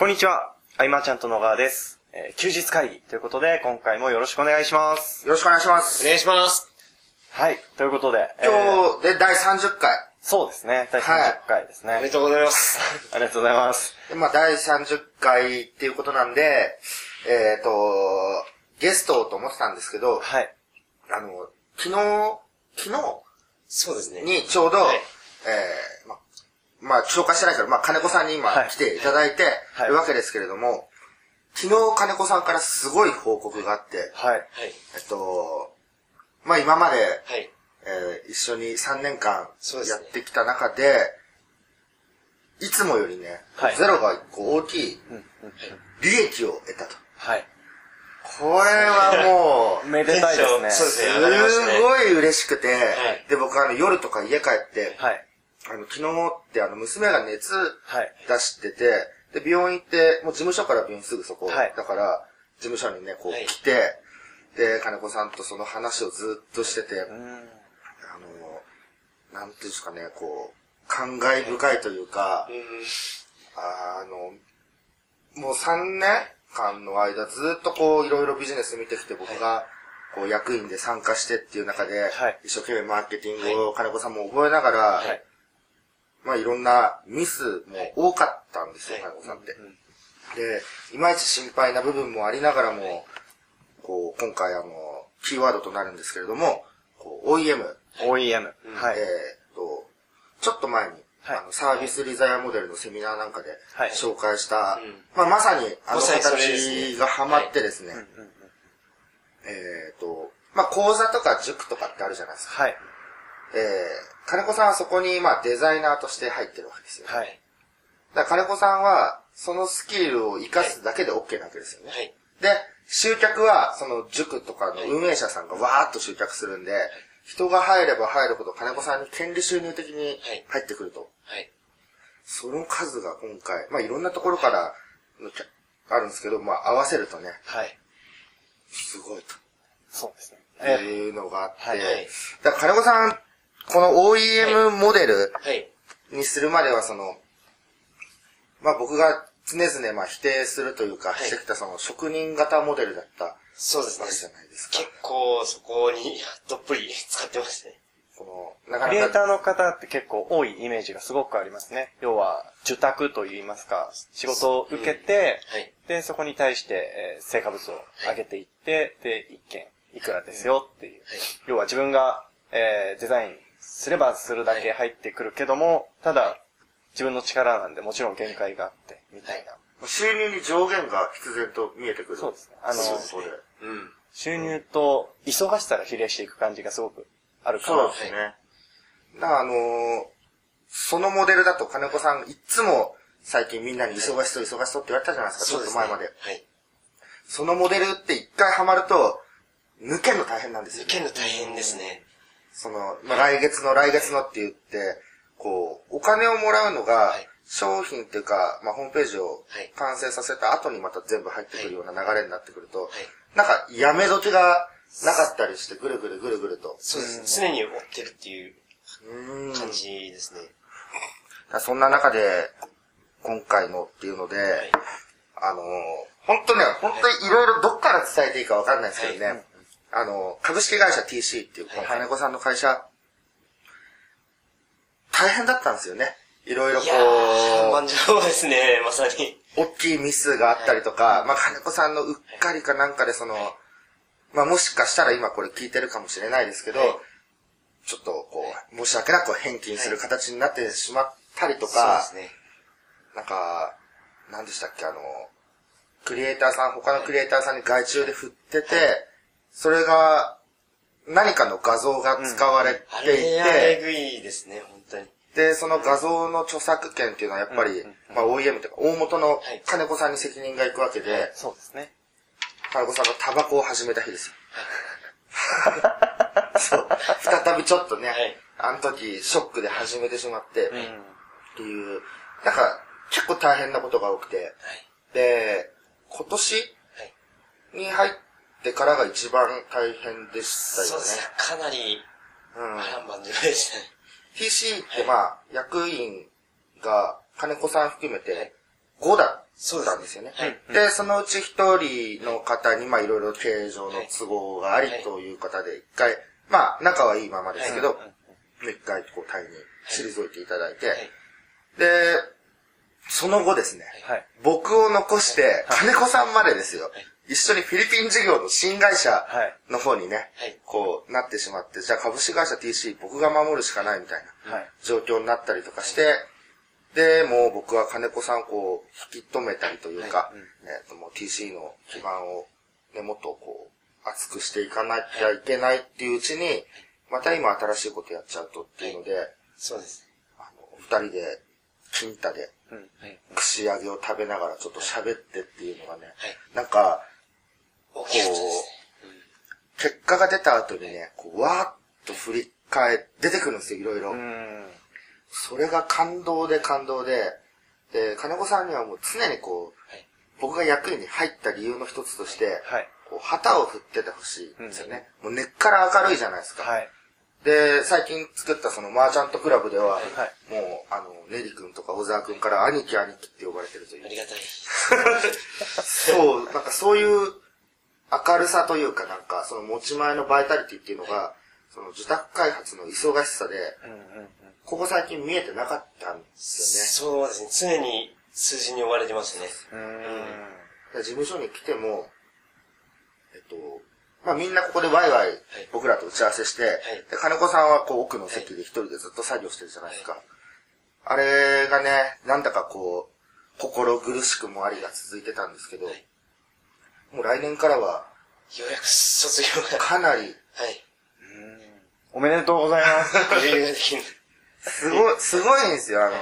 こんにちは、あいまちゃんと野川です。えー休日会議ということで、今回もよろしくお願いします。よろしくお願いします。お願いします。はい、ということで、えー今日で第30回。そうですね、第はい30回ですね。おめでとうございます。ありがとうございます。でまあ第30回っていうことなんで、えっ、と、ゲストをと思ってたんですけど、はい。あの、昨日、昨そうですね。日にちょうど、はいえーま、まあ紹介してないけど、まあ金子さんに今はい来ていただいてはいるわけですけれども、昨日金子さんからすごい報告があって、はい。はい。えっと、まあ今まで、はい。えー一緒に3年間そうですねやってきた中で、いつもよりね、はいゼロがこう大きいうんうん利益を得たと。はい。これはもう、めでたいですね。そうですごい嬉しくて、いで、僕あの夜とか家帰って、はい。あの、昨日ってあの、娘が熱はい。出してて、で、病院行って、もう事務所から病院すぐそこ、はいだから、事務所にね、こうはい来て、で、金子さんとその話をずっとしてて、うん。あの、なんていうんですかね、こう、感慨深いというか、うん。あの、もう3年間の間ずっとこう、いろいろビジネス見てきて僕が、こう、役員で参加してっていう中で、はい一生懸命マーケティングを金子さんも覚えながら、はい。まあいろんなミスも多かったんですよ、はい。金子さんって。うんで、いまいち心配な部分もありながらも、こう、今回あの、キーワードとなるんですけれども、OEM、OEM。はい。えーっと、ちょっと前に、はい。あのサービスリザヤモデルのセミナーなんかではい。紹介した、うん。まあ、まさにあの形がハマってですね、えーっと、まあ、講座とか塾とかってあるじゃないですか。はい。えー、金子さんはそこに、まあ、デザイナーとして入ってるわけですよ。はい。だから金子さんは、そのスキルを活かすだけで OK なわけですよね。はい。で、集客は、その塾とかの運営者さんがわーっと集客するんで、人が入れば入るほど金子さんに権利収入的に入ってくると。はい。その数が今回、まあいろんなところからのきゃあるんですけど、まあ合わせるとね、はい。すごいそうですね。とえいうのがあって、はいはいだから金子さん、この OEM モデルはい。にするまではその、まあ僕が常々まあ否定するというか、はいしてきたその職人型モデルだったわそうですねけ。じゃないですか。結構そこに どっぷり使ってましたね。この、なかクリエイなか、ターの方って結構多いイメージがすごくありますね。要は、受託といいますか、仕事を受けて、はい。で、そこに対して、えー成果物を上げていって、で、一件いくらですよっていう。要は自分が、えーデザインすればするだけ入ってくるけども、ただ、自分の力なんでもちろん限界があって、みたいな。収入に上限が必然と見えてくる。そうですね。あの、そうですねうん。収入と忙しさが比例していく感じがすごくあるかな。そうですね。だからあのーそのモデルだと金子さんいっつも最近みんなに忙しそう忙しそうって言われたじゃないですか、ちょっと前まで。はい。そのモデルって一回ハマると、抜けるの大変なんですよ、受けるの大変ですね。その、まあ、来月の来月のって言って、こう、お金をもらうのがはい、商品っていうか、まあ、ホームページをはい完成させた後にまた全部入ってくるような流れになってくると、はい。なんか、やめ時がなかったりして、ぐるぐるぐるぐると。そうです。常に追ってるっていううん感じですね。そんな中で、今回のっていうので、はい。あのー、本当ね、本当にいろいろどっから伝えていいかわかんないですけどね、はいあの、株式会社 TC っていう、この金子さんの会社、大変だったんですよね。いろいろこう、万丈ですね、まさに。大きいミスがあったりとか、まあ金子さんのうっかりかなんかでその、まあもしかしたら今これ聞いてるかもしれないですけど、はい。ちょっとこう、申し訳なく返金する形になってしまったりとそうか、ですね。なんか、何でしたっけ、あの、クリエイターさん、他のクリエイターさんに外注で振ってて、それが、何かの画像が使われてあいれはえて、ぐいですね、本当に。で、その画像の著作権っていうのはやっぱり、まあ OEM というか、大元のはい金子さんに責任がいくわけで、そうですね。金子さんがタバコを始めた日ですよ。そう。再びちょっとね、はいあの時ショックで始めてしまって、うん。っていう、なんか結構大変なことが多くて、はい。で、今年はい。に入ってからが一番大変でしたよそうですねね。。かなりうん。波乱万丈でしたね。TC ってまあ、役員が金子さん含めて5だったんですよね。はいで、そのうち一人の方に、まあいろいろ経営上の都合がありはいという方で、一回、まあ仲はいいままですけどはい、一回こう退任、退いていただいてはい、で、その後ですね、はい。僕を残して、金子さんまでですよ、一緒にフィリピン事業の新会社はいの方にね、はいこうなってしまって、じゃあ株式会社 TC 僕が守るしかないみたいなはい。状況になったりとかして、で、もう僕は金子さんをこう引き止めたりというか、えっともう TC の基盤を、ね、もっとこう厚くしていかなきゃいけないっていううちに、また今新しいことやっちゃうとっていうので、そうですあの、二人で、金太で、うん。ね。はい。串揚げを食べながらちょっと喋ってっていうのがね、はい。なんか、ことですね。結果が出た後にね、こう、わーっと振り返、出てくるんですよ、いろいろ。うん。それが感動で感動で、で、金子さんにはもう常にこう、はい僕が役員に入った理由の一つとして、はい。こう旗を振っててほしいんですよね。もう根っから明るいじゃないですか。はい。で、最近作ったそのマーチャントクラブでは、はいもう、あの、ネリ君とか小沢君から兄貴兄貴って呼ばれてるというあ。りがたい。そう、なんかそういう明るさというかなんか、その持ち前のバイタリティっていうのが、その受託開発の忙しさで。ここ最近見えてなかったんですよね。そうですね。常に数字に追われてますね。うん。で事務所に来ても、えっと、まあみんなここでワイワイ僕らと打ち合わせして、で金子さんはこう奥の席で一人でずっと作業してるじゃないですか。あれがね、なんだかこう、心苦しくもありが続いてたんですけど、はいもう来年からはようやく卒業が。かなりはい。おめでとうございます。すごい、すごいんですよ。あの、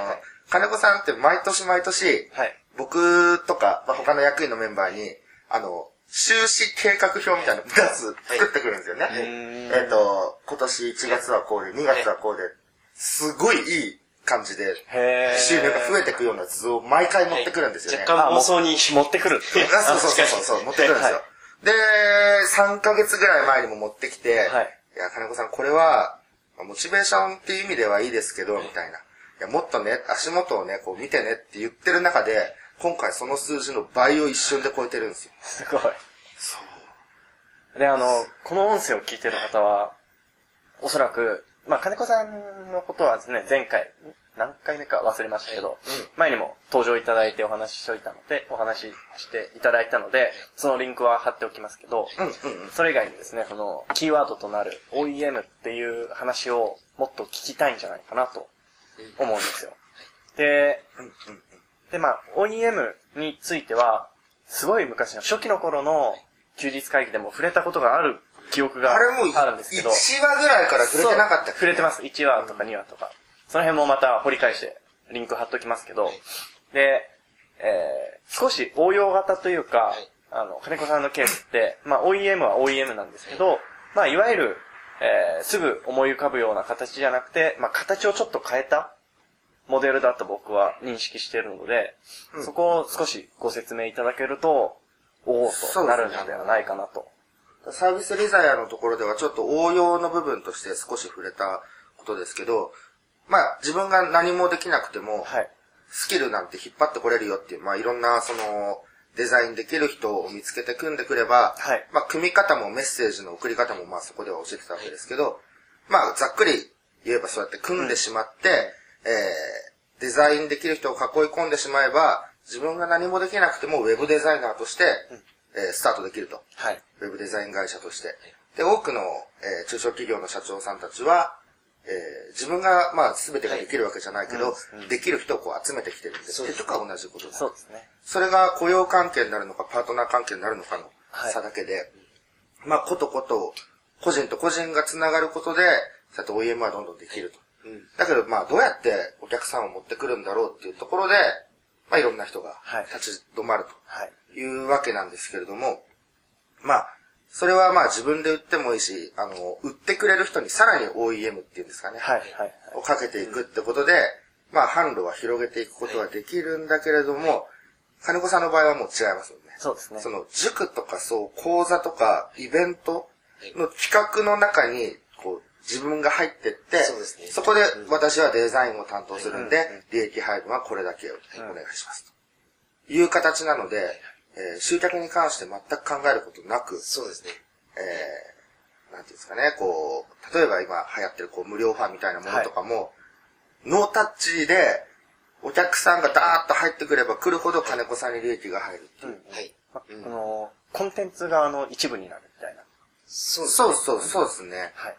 金子さんって毎年毎年、はい。僕とか、まあ、他の役員のメンバーに、あの、収支計画表みたいなの2つ作ってくるんですよね。んえっ、と、今年1月はこうで、2月はこうで、すごいいい感じで、へー収入が増えていくような図を毎回持ってくるんですよね。若干妄想に。持ってくるっていう。あ そうそうそうそうそう、持ってくるんですよ。はいで、3ヶ月ぐらい前にも持ってきて、はいいや、金子さん、これは、まあモチベーションっていう意味ではいいですけど、みたいな。いや、もっとね、足元をね、こう見てねって言ってる中で、今回その数字の倍を一瞬で超えてるんですよ。すごい。で、あの、この音声を聞いてる方は、おそらく、まあ、金子さんのことはですね、前回、何回目か忘れましたけど、前にも登場いただいてお話ししておいたので、お話ししていただいたので、そのリンクは貼っておきますけど。それ以外にですね、その、キーワードとなる OEM っていう話をもっと聞きたいんじゃないかなと思うんですよ。で、うんうんで、まあ、OEM については、すごい昔の初期の頃の休日会議でも触れたことがある記憶があれもうあるんですけど。1話ぐらいから触れてなかったっけ？触れてます。1話とか2話とか。その辺もまた掘り返して、リンク貼っときますけど。で、えー、少し応用型というか、あの、金子さんのケースって、まあ OEM は OEM なんですけど、まあいわゆる、えー、すぐ思い浮かぶような形じゃなくて、まあ形をちょっと変えたモデルだと僕は認識しているので、そこを少しご説明いただけると、おおとなるのではないかなと。サービスリザヤのところではちょっと応用の部分として少し触れたことですけど、まあ自分が何もできなくても、はい。スキルなんて引っ張ってこれるよっていう、まあいろんなそのデザインできる人を見つけて組んでくれば、はい。まあ組み方もメッセージの送り方もまあそこでは教えてたわけですけど、まあざっくり言えばそうやって組んでしまって、えー、デザインできる人を囲い込んでしまえば、自分が何もできなくてもウェブデザイナーとして、えースタートできると。はい。ウェブデザイン会社として。で、多くの、えー中小企業の社長さんたちは、えー自分が、まあ、すべてができるわけじゃないけど、できる人をこう集めてきてるんで、す結局は同じことだ。そうですね。それが雇用関係になるのか、パートナー関係になるのかのはい差だけで、まあ、ことこと、個人と個人が繋がることで、そうやって OEM はどんどんできると。うん。だけど、まあ、どうやってお客さんを持ってくるんだろうっていうところで、まあ、いろんな人がはい立ち止まると。はい。いうわけなんですけれども、まあ、それはまあ自分で売ってもいいし、あの、売ってくれる人にさらに OEM っていうんですかね。はい。はい。をかけていくってことで、まあ販路は広げていくことはできるんだけれども、金子さんの場合はもう違いますよね。そうですね。その塾とかそう、講座とかイベントの企画の中に、こう、自分が入ってって、そうですねこで私はデザインを担当するんで、利益配分はこれだけをお願いしますと。いう形なので、えー集客に関して全く考えることなく、そうですね。えー、なんていうんですかね、こう、例えば今流行ってるこう無料ファンみたいなものとかも、ノータッチで、お客さんがダーッと入ってくれば来るほど金子さんに利益が入るっていう。はい。ああの、コンテンツ側の一部になるみたいな。そう。そうそう、そうですね。はい。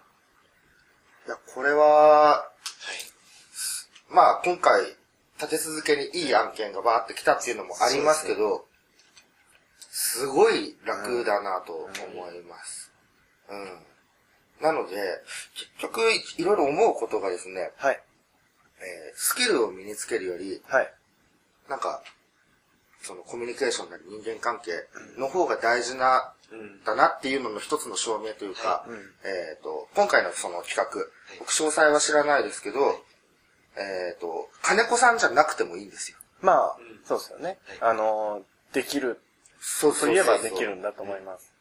いや、これは、まあ今回、立て続けにいい案件がバーって来たっていうのもありますけど、すごい楽だなと思います。うん。なので、結局、いろいろ思うことがですね、はい。えースキルを身につけるより、はい。なんか、そのコミュニケーションなり人間関係の方が大事な、うん。だなっていうのの一つの証明というか、うんえっ、と、今回のその企画、僕詳細は知らないですけど、えっ、と、金子さんじゃなくてもいいんですよ。まあうん、そうですよね。はあの、できる、そうといえばできるんだと思います。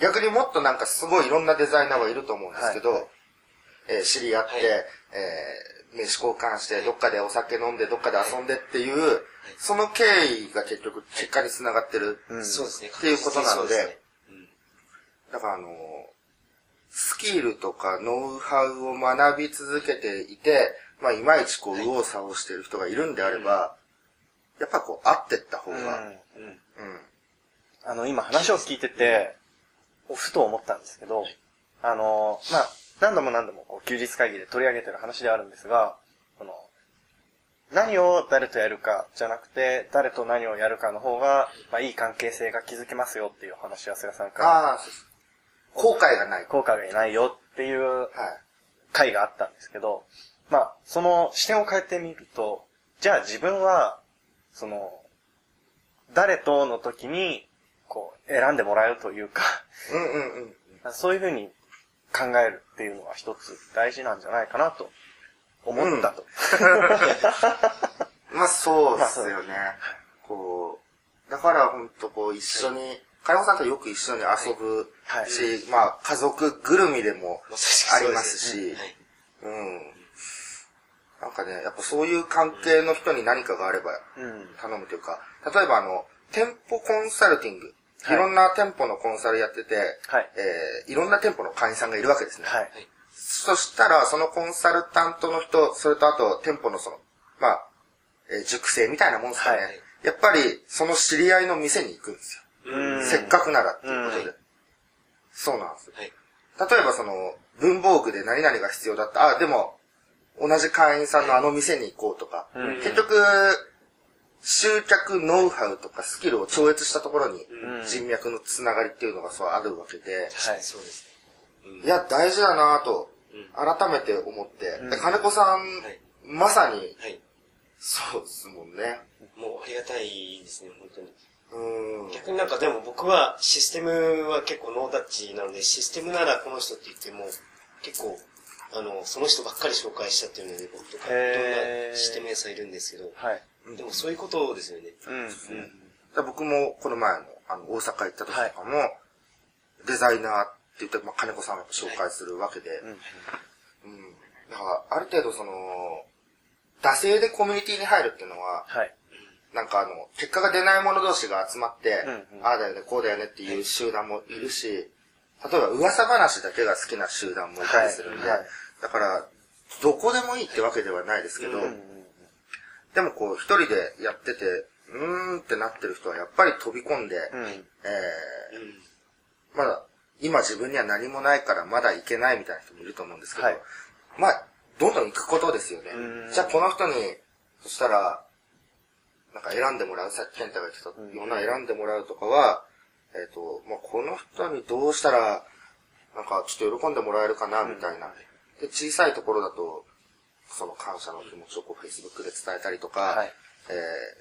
逆にもっとなんかすごいいろんなデザイナーはいると思うんですけど、はい。えー知り合って、はい。えー名刺交換して、どっかでお酒飲んで、どっかで遊んでっていう、その経緯が結局結果につながってる。うん。そうですね。っていうことなので。だからあのースキルとかノウハウを学び続けていて、まあいまいちこう、右往左往してる人がいるんであれば、やっぱこう、合ってった方が、うん。あの、今話を聞いてて、ふと思ったんですけど、あの、まあ、何度も何度もこう休日会議で取り上げてる話であるんですが、この、何を誰とやるかじゃなくて、誰と何をやるかの方が、まあ、いい関係性が築けますよっていうお話は菅さんから、ああ、後悔がない。効果がないよっていうはい。回があったんですけど、まあ、その視点を変えてみると、じゃあ自分は、その、誰との時に、こう、選んでもらえるというか、うんうんうん。そういうふうに考えるっていうのは一つ大事なんじゃないかなと思ったと。まあそうですよね。こう、だから本当こう一緒に、金子さんとよく一緒に遊ぶはいし、まあ家族ぐるみでもありますし、はい。うん。なんかね、やっぱそういう関係の人に何かがあればうん。頼むというか、例えばあの、店舗コンサルティング、はいいろんな店舗のコンサルやってて、はいえーいろんな店舗の会員さんがいるわけですね。はい。そしたら、そのコンサルタントの人、それとあと店舗のその、まあ、えー熟成みたいなもんですかね。はいやっぱり、その知り合いの店に行くんですよ。うんせっかくならっていうことで。うんそうなんですよ。はい。例えばその、文房具で何々が必要だった。あ、でも、同じ会員さんのあの店に行こうとか。うん結局、集客ノウハウとかスキルを超越したところにうん人脈のつながりっていうのがそうあるわけで、はい。そうですね。いや、大事だなぁとうん、改めて思って。うんで金子さん、はいまさに、はい。そうですもんね。もうありがたいですね、本当に。うーん。逆になんかでも僕はシステムは結構ノータッチなので、システムならこの人って言っても、結構、あの、その人ばっかり紹介しちゃってるので、僕とか、いろんなシステム屋さんいるんですけど、はい。でもそういうことですよね。うん。だ僕もこの前のあの大阪行った時とかも、デザイナーって言って、まあ、金子さんが紹介するわけで、うん。うん。だから、ある程度その、惰性でコミュニティに入るっていうのは、はい。なんかあの、結果が出ない者同士が集まって、うんうんああだよね、こうだよねっていう集団もいるし、例えば噂話だけが好きな集団もいたりするんで、はいはいだから、どこでもいいってわけではないですけど、うん。でもこう、一人でやってて、うーんってなってる人はやっぱり飛び込んで、うん。えうん。ー、まだ、今自分には何もないからまだ行けないみたいな人もいると思うんですけど、はいまあ、どんどん行くことですよねうん。じゃあこの人に、そしたら、なんか選んでもらう、さっき健太が言ってたような選んでもらうとかは、えっ、と、まあ、この人にどうしたら、なんかちょっと喜んでもらえるかな、みたいな。で、小さいところだと、その感謝の気持ちをこう Facebook で伝えたりとか、はい。えー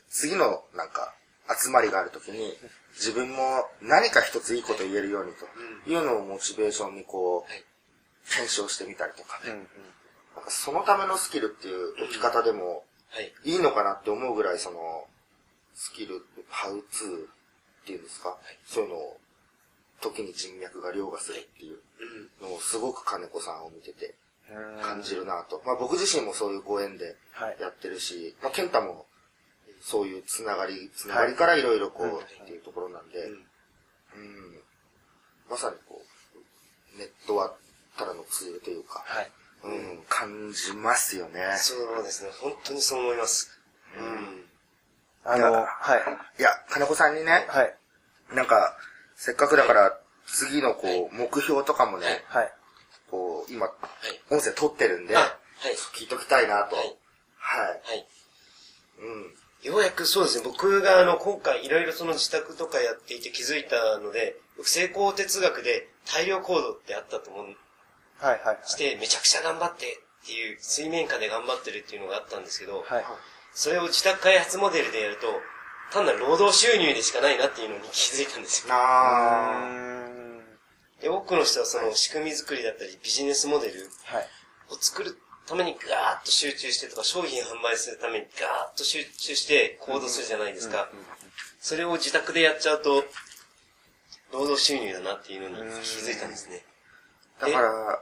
次のなんか集まりがあるときに、自分も何か一ついいこと言えるようにというのをモチベーションにこう、はい。検証してみたりとかね、うん。なんかそのためのスキルっていう置き方でもはい。いいのかなって思うぐらいその、スキル、ハウツーっていうんですか、そういうのを時に人脈が凌駕するっていうのをすごく金子さんを見ててうん感じるなと。まあ僕自身もそういうご縁ではいやってるし、まあ健太もそういうつながり、つながりからいろいろこう、うんっていうところなんで、うんうん。まさにこう、ネットワークからのツールというか、はい。うん、感じますよね。そうですね。本当にそう思います。うん。あの、いやはい。いや、金子さんにね、はい。なんか、せっかくだから、次のこう、目標とかもね、はい。今、い音声撮ってるんで、あはい。聞いときたいなと。ははいい。はい。うん。ようやくそうですね、僕があの、今回いろいろその自宅とかやっていて気づいたので、成功哲学で大量行動ってあったと思うはい。はい。して、めちゃくちゃ頑張ってっていう、水面下で頑張ってるっていうのがあったんですけど、はい。それを自宅開発モデルでやると、単なる労働収入でしかないなっていうのに気づいたんですよ。あで、多くの人はその仕組み作りだったりビジネスモデルはい。を作るためにガーッと集中してとか、商品販売するためにガーッと集中して行動するじゃないですか。それを自宅でやっちゃうと、労働収入だなっていうのに気づいたんですね。ーだから、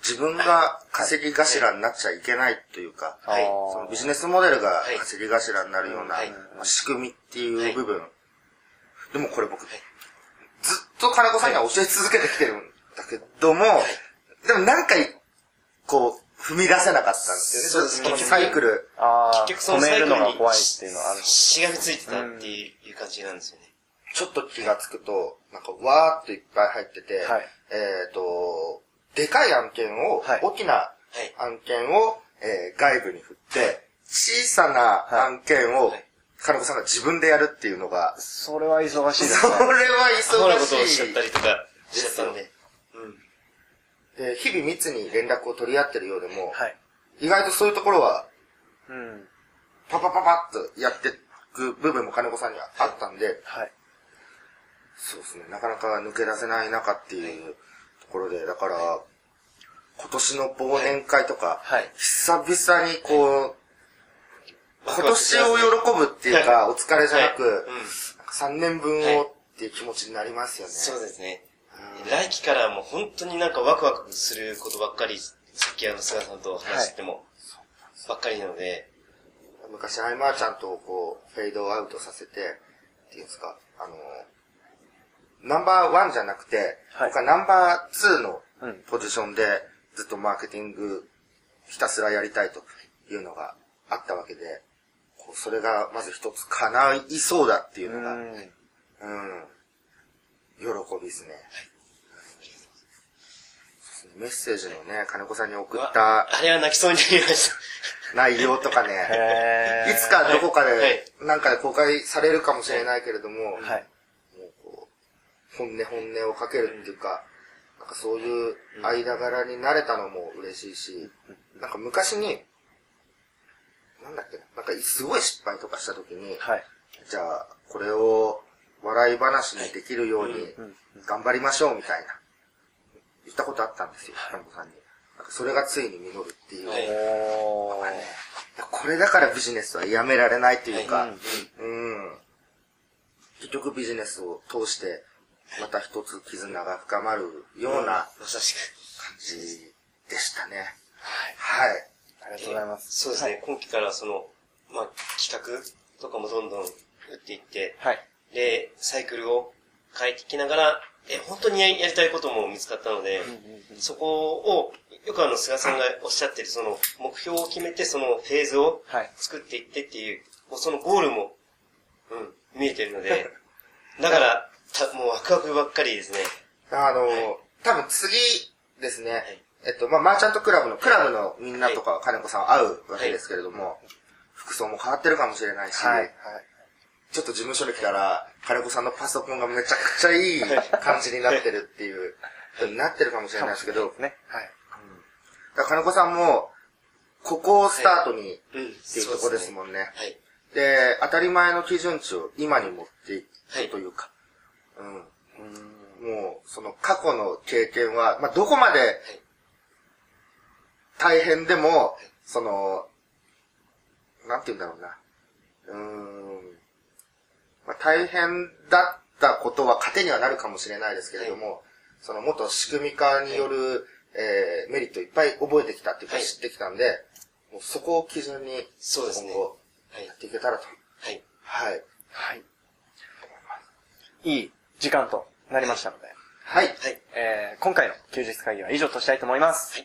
自分が稼ぎ頭になっちゃいけないというか、はい。そのビジネスモデルがはい。稼ぎ頭になるような仕組みっていう部分。でもこれ僕、ずっと金子さんには教え続けてきてるんだけども、でも何回、こう、踏み出せなかったんですよね。そうですこのサイクル。結局そのサイクルに怖いっていうのはある。しがみついてたっていう感じなんですよね。ちょっと気がつくと、なんかわーっといっぱい入ってて、はいえっ、と、でかい案件を、はい大きなはい。案件を、えー外部に振って、小さな案件を、はい金子さんが自分でやるっていうのが、それは忙しいでそれはすね。アホなことを忙しいしちゃった。りとかしちゃったんで。うん。で日々密に連絡を取り合ってるようでも、はい。意外とそういうところは、うん。パパパパッとやっていく部分も金子さんにはあったんで、はい。そうですね、なかなか抜け出せない中っていうところで、だから、今年の忘年会とか、はい久々にこう、今年を喜ぶっていうか、お疲れじゃなく、はい。うん。3年分はいをっていう気持ちになりますよね。そうですね。来期からもう本当になんかワクワクすることばっかり、さっきあの菅さんと話しても、ばっかりなので、昔、アイマーちゃんとこう、フェードアウトさせて、っていうんですか、あの、ナンバーワンじゃなくて、はい。僕はナンバーツーのうんポジションで、ずっとマーケティングひたすらやりたいというのがあったわけで、それがまず一つ叶いそうだっていうのが、うん、うん。喜びですね。メッセージのね、金子さんに送ったあれは泣きそうになりました。内容とかね、いつかどこかはいで、なんかで公開されるかもしれないけれども、はい。もうこう、本音本音をかけるっていうか、なんかそういう間柄になれたのも嬉しいし、なんか昔に、なんだっけな、なんかすごい失敗とかした時に、はい。じゃあ、これを笑い話にできるようにうん頑張りましょうみたいな、言ったことあったんですよ、金子さんに。なんかそれがついに実るっていう。はいおー。これだからビジネスはやめられないっていうか、はいうん。結局ビジネスを通して、また一つ絆が深まるような。感じでしたね。ざいます。そうですね、今期からその、まあ、企画とかもどんどん打っていって、はい。で、サイクルを変えていきながら、え、本当にややりたいことも見つかったので、そこを、よくあの、菅さんがおっしゃってる、その、目標を決めて、そのフェーズをはい作っていってっていう、もうそのゴールも、うん、見えてるので、だから、たもうワクワクばっかりですね。あの、多分次ですね、えっと、まあ、マーチャントクラブの、クラブのみんなとか、金子さんは会うわけですけれども、服装も変わってるかもしれないし、はい。はい。ちょっと事務所に来たら、金子さんのパソコンがめちゃくちゃいい感じになってるっていう、なってるかもしれないですけど、ね。はい。だから金子さんも、ここをスタートにうん、っていうとこですもんね。はい。で、当たり前の基準値を今に持っていくというか、うん。もう、その過去の経験は、まあ、どこまで大変でも、その、なんて言うんだろうな。うーん。まあ、大変だったことは糧にはなるかもしれないですけれども、その元仕組み化による、えーメリットいっぱい覚えてきたっていうかはい知ってきたんで、もうそこを基準に、そうですね今後、はいやっていけたらとはい。はい。いい時間となりましたので、はい。はい。えー、今回の休日会議は以上としたいと思います。